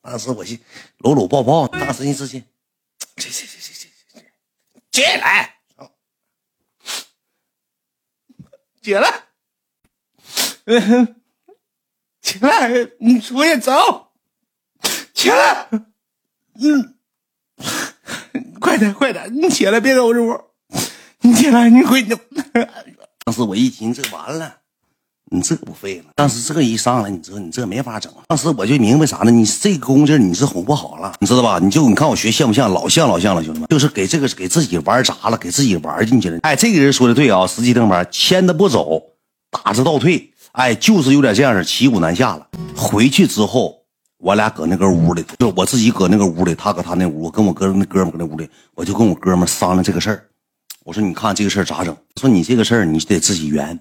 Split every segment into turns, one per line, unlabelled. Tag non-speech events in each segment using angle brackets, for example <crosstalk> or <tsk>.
当时我就搂搂抱抱，当时一直接，起起起起起起，起来，起来，嗯，起来，你出去走，起来，嗯，快点快点，你起来，别搁我这屋，你起来，你回去。当时我一听，这完了。你这不废了？当时这个一上来，你知道你这没法整。当时我就明白啥呢？你这个功劲你是哄不好了，你知道吧？你就你看我学像不像？老像老像了，兄弟们，就是给这个给自己玩砸了，给自己玩进去了。哎，这个人说的对啊，司机登班，牵着不走，打着倒退，哎，就是有点这样式，骑虎难下了。回去之后，我俩搁那个屋里，就我自己搁那个屋里，他搁他那屋，我跟我哥那哥们搁那屋里，我就跟我哥们商量这个事儿。我说你看这个事儿咋整？说你这个事儿你得自己圆。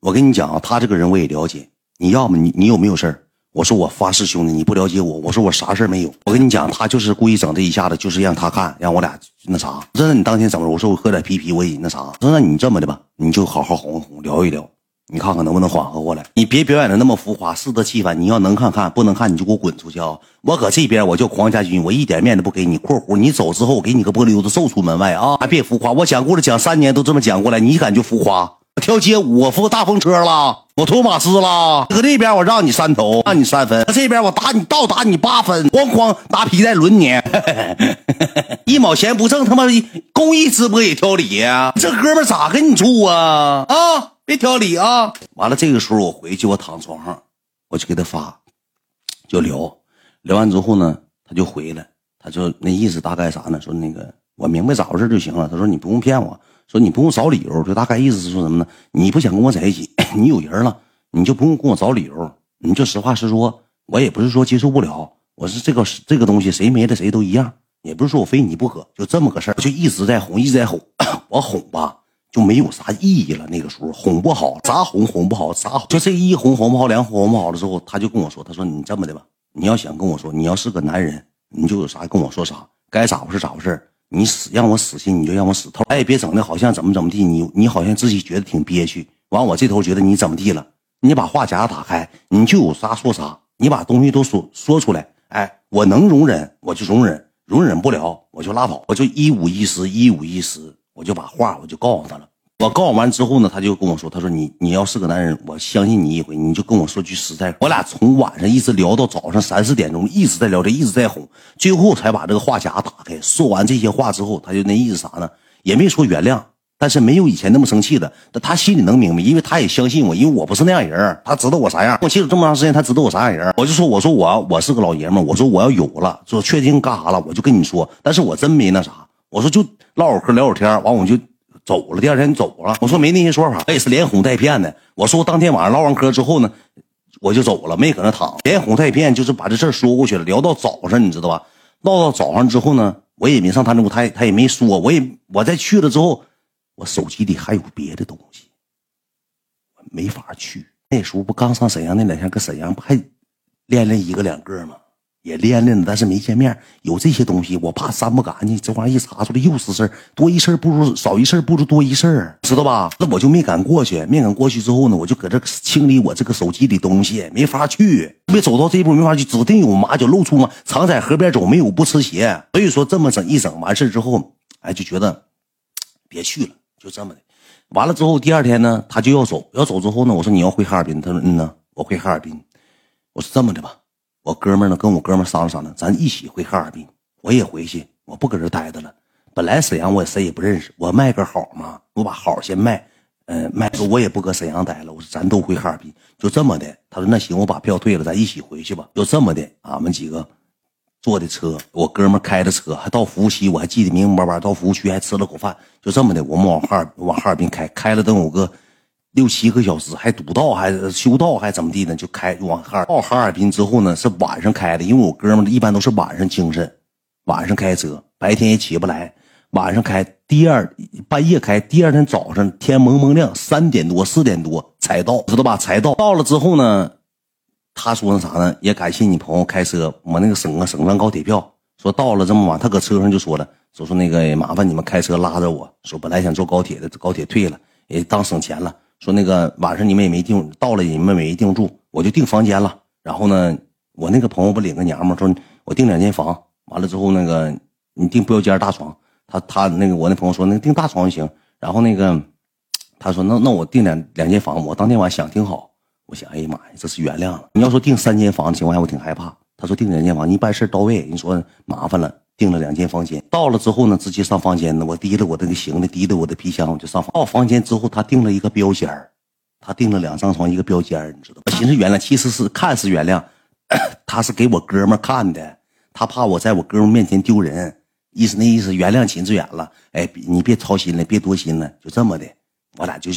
我跟你讲啊，他这个人我也了解。你要么你你有没有事儿？我说我发誓，兄弟，你不了解我。我说我啥事儿没有。我跟你讲，他就是故意整这一下子，就是让他看，让我俩那啥。那你当天怎么？我说我喝点啤啤，我也那啥。说那你这么的吧，你就好好哄哄，聊一聊，你看看能不能缓和过来。你别表演的那么浮夸，适得其反。你要能看看，不能看你就给我滚出去啊！我搁这边，我叫黄家军，我一点面子不给你。括弧你走之后，我给你个玻璃溜子揍出门外啊！还别浮夸，我讲故事讲三年都这么讲过来，你敢就浮夸？跳街舞，我扶大风车了，我托马斯了。搁这边我让你三头，让你三分；这边我打你，倒打你八分。哐哐拿皮带抡你，<laughs> 一毛钱不挣，他妈公益直播也挑理呀？这哥们咋跟你处啊？啊，别挑理啊！完了，这个时候我回去，我躺床上，我就给他发，就聊聊完之后呢，他就回来，他就那意思大概啥呢？说那个我明白咋回事就行了。他说你不用骗我。说你不用找理由，就大概意思是说什么呢？你不想跟我在一起，<clears throat> 你有人了，你就不用跟我找理由，你就实话实说。我也不是说接受不了，我是这个这个东西，谁没了谁都一样，也不是说我非你不可，就这么个事儿。就一直在哄，一直在哄，<clears throat> 我哄吧就没有啥意义了。那个时候哄不好，咋哄哄不好，咋哄就这一哄哄不好，两哄不好了之后，他就跟我说：“他说你这么的吧，你要想跟我说，你要是个男人，你就有啥跟我说啥，该咋回事咋回事。”你死让我死心，你就让我死透。哎，别整的好像怎么怎么地，你你好像自己觉得挺憋屈。完，我这头觉得你怎么地了？你把话匣子打开，你就有啥说啥，你把东西都说说出来。哎，我能容忍，我就容忍；容忍不了，我就拉倒。我就一五一十，一五一十，我就把话我就告诉他了。我告诉完之后呢，他就跟我说：“他说你你要是个男人，我相信你一回，你就跟我说句实在。”我俩从晚上一直聊到早上三四点钟，一直在聊天，一直在哄，最后才把这个话匣打开。说完这些话之后，他就那意思啥呢？也没说原谅，但是没有以前那么生气了。但他心里能明白，因为他也相信我，因为我不是那样人他知道我啥样。我记了这么长时间，他知道我啥样人我就说：“我说我我是个老爷们我说我要有了，说确定干啥了，我就跟你说。但是我真没那啥。我说就唠会嗑，聊会天完我就。”走了，第二天走了。我说没那些说法，我也是连哄带骗的。我说当天晚上唠完嗑之后呢，我就走了，没搁那躺。连哄带骗就是把这事儿说过去了，聊到早上，你知道吧？唠到早上之后呢，我也没上他那屋，他他也没说。我也我再去了之后，我手机里还有别的东西，没法去。那时候不刚上沈阳那两天，搁沈阳不还练了一个两个吗？也练练了，但是没见面。有这些东西，我怕删不干净。这玩意一查出来又是事儿，多一事不如少一事不如多一事知道吧？那我就没敢过去。没敢过去之后呢，我就搁这清理我这个手机里东西，没法去。没走到这一步，没法去，指定有马脚露出嘛。常在河边走，没有不湿鞋。所以说这么整一整完事之后，哎，就觉得 <tsk> 别去了，就这么的。完了之后，第二天呢，他就要走，要走之后呢，我说你要回哈尔滨，他说嗯呢，我回哈尔滨。我说这么的吧。我哥们呢，跟我哥们商量商量，咱一起回哈尔滨。我也回去，我不搁这待着了。本来沈阳我谁也不认识，我卖个好嘛，我把好先卖，嗯，卖个我也不搁沈阳待了。我说咱都回哈尔滨，就这么的。他说那行，我把票退了，咱一起回去吧。就这么的，俺们几个坐的车，我哥们开的车，还到服务区，我还记得明明白白。到服务区还吃了口饭，就这么的，我们往哈尔往哈尔滨开，开了等有个。六七个小时，还堵道，还修道，还怎么地呢？就开往哈尔到哈尔滨之后呢，是晚上开的，因为我哥们一般都是晚上精神，晚上开车，白天也起不来。晚上开，第二半夜开，第二天早上天蒙蒙亮，三点多四点多才到，知道吧？才到。到了之后呢，他说那啥呢？也感谢你朋友开车，我那个省啊省段高铁票。说到了这么晚，他搁车上就说了，说说那个麻烦你们开车拉着我。说本来想坐高铁的，高铁退了，也当省钱了。说那个晚上你们也没定，到了你们没定住，我就订房间了。然后呢，
我那个朋友不领个娘们说，我订两间房，完了之后那个你订标间大床，他他那个我那朋友说那订大床就行，然后那个他说那那我订两两间房，我当天晚上想挺好，我想哎呀妈呀，这是原谅了。你要说订三间房的情况下，我挺害怕。他说订两间房，你办事到位，你说麻烦了。订了两间房间，到了之后呢，直接上房间呢。我提着我这个行李，提着我的皮箱，我就上房。到房间之后，他订了一个标间他订了两张床，一个标间你知道？我寻思原谅，其实是看似原谅，<clears throat> 他是给我哥们看的，他怕我在我哥们面前丢人，意思那意思原谅秦志远了。哎，你别操心了，别多心了，就这么的，我俩就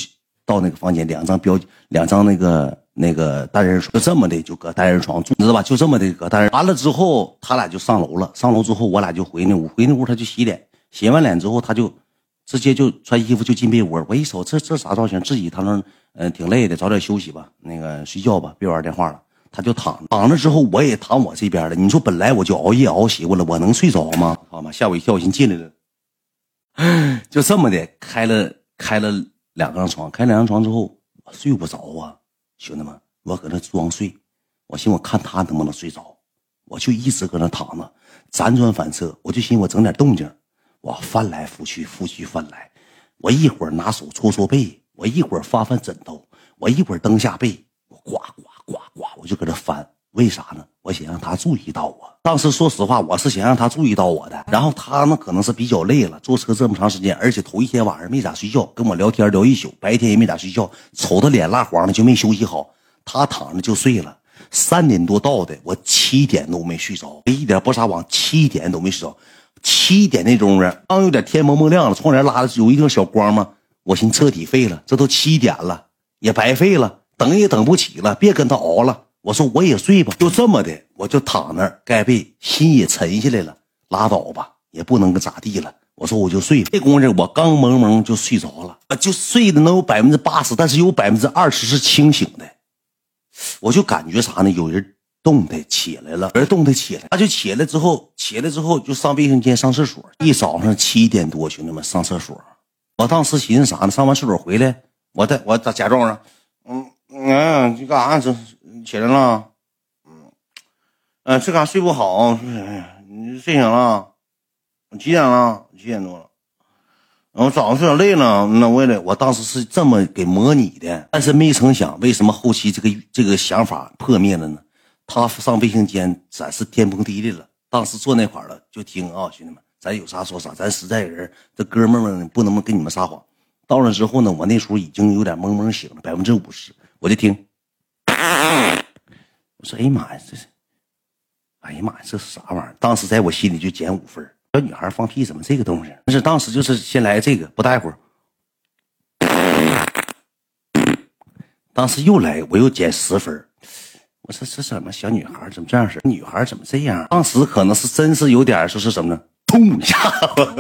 到那个房间，两张标，两张那个。那个单人床就这么的，就搁单人床住，你知道吧？就这么的搁单人。完了之后，他俩就上楼了。上楼之后，我俩就回那屋，回那屋他就洗脸。洗完脸之后，他就直接就穿衣服就进被窝。我一瞅，这这啥造型？自己他那，嗯，挺累的，早点休息吧，那个睡觉吧，别玩电话了。他就躺躺着之后，我也躺我这边了。你说本来我就熬夜熬习惯了，我能睡着吗？好吗？吓我一跳，我寻进来了，<gasps> 就这么的开了开了两张床，开两张床之后，我睡不着啊。兄弟们，我搁那装睡，我寻我看他能不能睡着，我就一直搁那躺着，辗转反侧，我就寻我整点动静，我翻来覆去，覆去翻来，我一会儿拿手搓搓背，我一会儿翻翻枕头，我一会儿蹬下背，我呱呱呱呱，我就搁这翻。为啥呢？我想让他注意到我。当时说实话，我是想让他注意到我的。然后他呢，可能是比较累了，坐车这么长时间，而且头一天晚上没咋睡觉，跟我聊天聊一宿，白天也没咋睡觉，瞅他脸蜡黄的，就没休息好。他躺着就睡了，三点多到的，我七点都没睡着，一点不撒谎，七点都没睡着。七点那钟啊，刚有点天蒙蒙亮了，窗帘拉的有一点小光嘛，我寻彻底废了，这都七点了，也白费了，等也等不起了，别跟他熬了。我说我也睡吧，就这么的，我就躺那儿盖被，心也沉下来了，拉倒吧，也不能个咋地了。我说我就睡，这功夫我刚蒙蒙就睡着了，就睡的能有百分之八十，但是有百分之二十是清醒的。我就感觉啥呢？有人动弹起来了，有人动弹起来，他就起来之后，起来之后就上卫生间上厕所。一早上七点多，兄弟们上厕所，我当时寻思啥呢？上完厕所回来，我再我咋假装呢？嗯嗯，你干啥？这？起来了，嗯，嗯，这嘎睡不好，哎呀你睡醒了？几点了？几点多了？我早上睡点累了，那我也得。我当时是这么给模拟的，但是没成想，为什么后期这个这个想法破灭了呢？他上卫生间，咱是天崩地裂了。当时坐那块了，就听啊，兄弟们，咱有啥说啥，咱实在人，这哥们们不能跟你们撒谎。到了之后呢，我那时候已经有点懵懵醒了，百分之五十，我就听。我说：“哎呀妈呀，这是！哎呀妈呀，这是啥玩意儿？”当时在我心里就减五分。小女孩放屁怎么这个动静？但是当时就是先来这个，不待会儿，当时又来，我又减十分。我说这怎么小女孩怎么这样式？女孩怎么这样？当时可能是真是有点说是什么呢？通一下，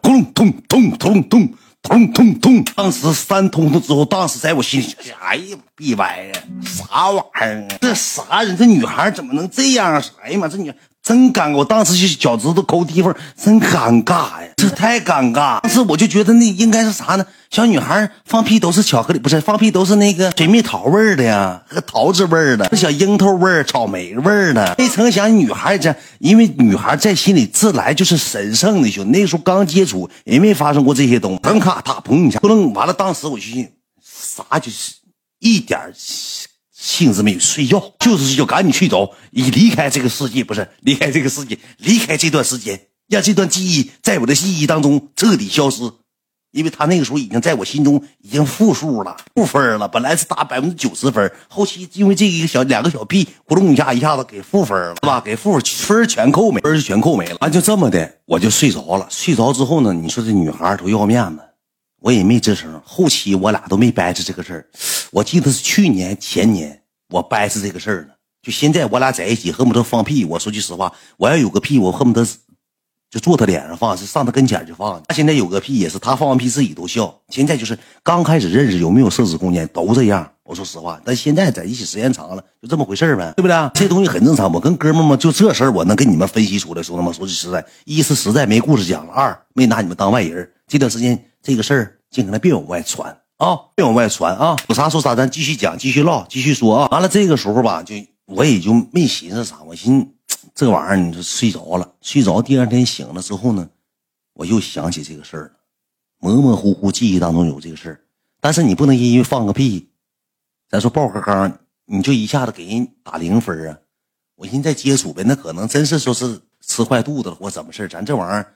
咚咚咚咚咚。通通通通！当时三通通之后，当时在我心里，哎呀，闭歪呀，啥玩意儿啊？这啥人？这女孩怎么能这样啊？哎呀妈，这女真尴尬！我当时就脚趾头抠地方，真尴尬呀，这太尴尬。当时我就觉得那应该是啥呢？小女孩放屁都是巧克力，不是放屁都是那个水蜜桃味的呀，和桃子味的，小樱桃味草莓味的。没成想女孩这，因为女孩在心里自来就是神圣的，兄弟。那时候刚接触，也没发生过这些东西。砰咔嗒砰一下，不能完了。当时我就啥就是一点兴致没有，睡觉就是睡觉，赶紧睡着，已离开这个世界，不是离开这个世界，离开这段时间，让这段记忆在我的记忆当中彻底消失。因为他那个时候已经在我心中已经负数了，负分了。本来是打百分之九十分，后期因为这一个小两个小屁，咕咚一下一下子给负分了，是吧？给负分全扣没，分全扣没了。完就这么的，我就睡着了。睡着之后呢，你说这女孩都要面子，我也没吱声。后期我俩都没掰扯这个事儿。我记得是去年前年我掰扯这个事儿呢。就现在我俩在一起，恨不得放屁。我说句实话，我要有个屁，我恨不得。就坐他脸上放，是上他跟前就放。他现在有个屁也是，他放完屁自己都笑。现在就是刚开始认识，有没有设置空间都这样。我说实话，但现在在一起时间长了，就这么回事呗，对不对？这东西很正常。我跟哥们们就这事儿，我能跟你们分析出来。兄弟们，说句实在，一是实在没故事讲了，二没拿你们当外人。这段时间这个事儿尽可能别往外传啊，别往外传啊。有啥说啥，咱继续讲，继续唠，继续说啊。完了这个时候吧，就。我也就没寻思啥，我寻思 <tsk> 这玩意儿你就睡着了，睡着第二天醒了之后呢，我又想起这个事儿了，模模糊糊记忆当中有这个事儿，但是你不能因为放个屁，咱说爆个缸，你就一下子给人打零分啊！我寻思再接触呗，那可能真是说是吃坏肚子了或怎么事咱这玩意儿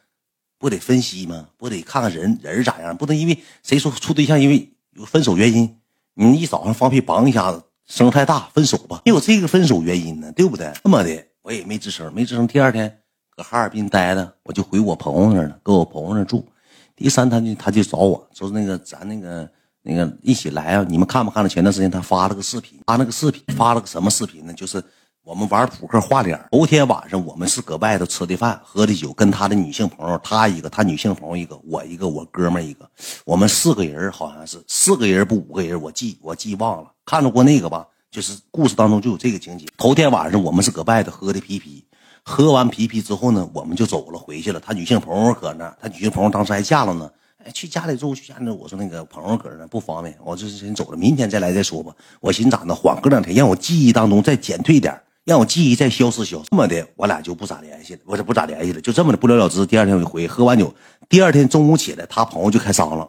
不得分析吗？不得看看人人咋样？不能因为谁说处对象因为有分手原因，你一早上放屁梆一下子声太大分手吧？没有这个分手原因呢，对不对？这么的，我也没吱声，没吱声。第二天搁哈尔滨待着，我就回我朋友那儿了，搁我朋友那儿住。第三天就他就找我说那个咱那个那个一起来啊！你们看没看到前段时间他发了个视频？发那个视频发了个什么视频呢？就是。我们玩扑克画脸，头天晚上我们是搁外头吃的饭，喝的酒，跟他的女性朋友，他一个，他女性朋友一个，我一个，我哥们一个，我们四个人好像是四个人不五个人，我记我记忘了，看着过那个吧？就是故事当中就有这个情节。头天晚上我们是搁外头喝的啤啤，喝完啤啤之后呢，我们就走了，回去了。他女性朋友搁那，他女性朋友当时还嫁了呢。哎，去家里住，去家里。我说那个朋友搁那不方便，我就先走了，明天再来再说吧。我寻思咋的，缓个两天，让我记忆当中再减退点。让我记忆再消失消失，这么的，我俩就不咋联系了，我这不咋联系了，就这么的不了了之。第二天我就回，喝完酒，第二天中午起来，他朋友就开张了。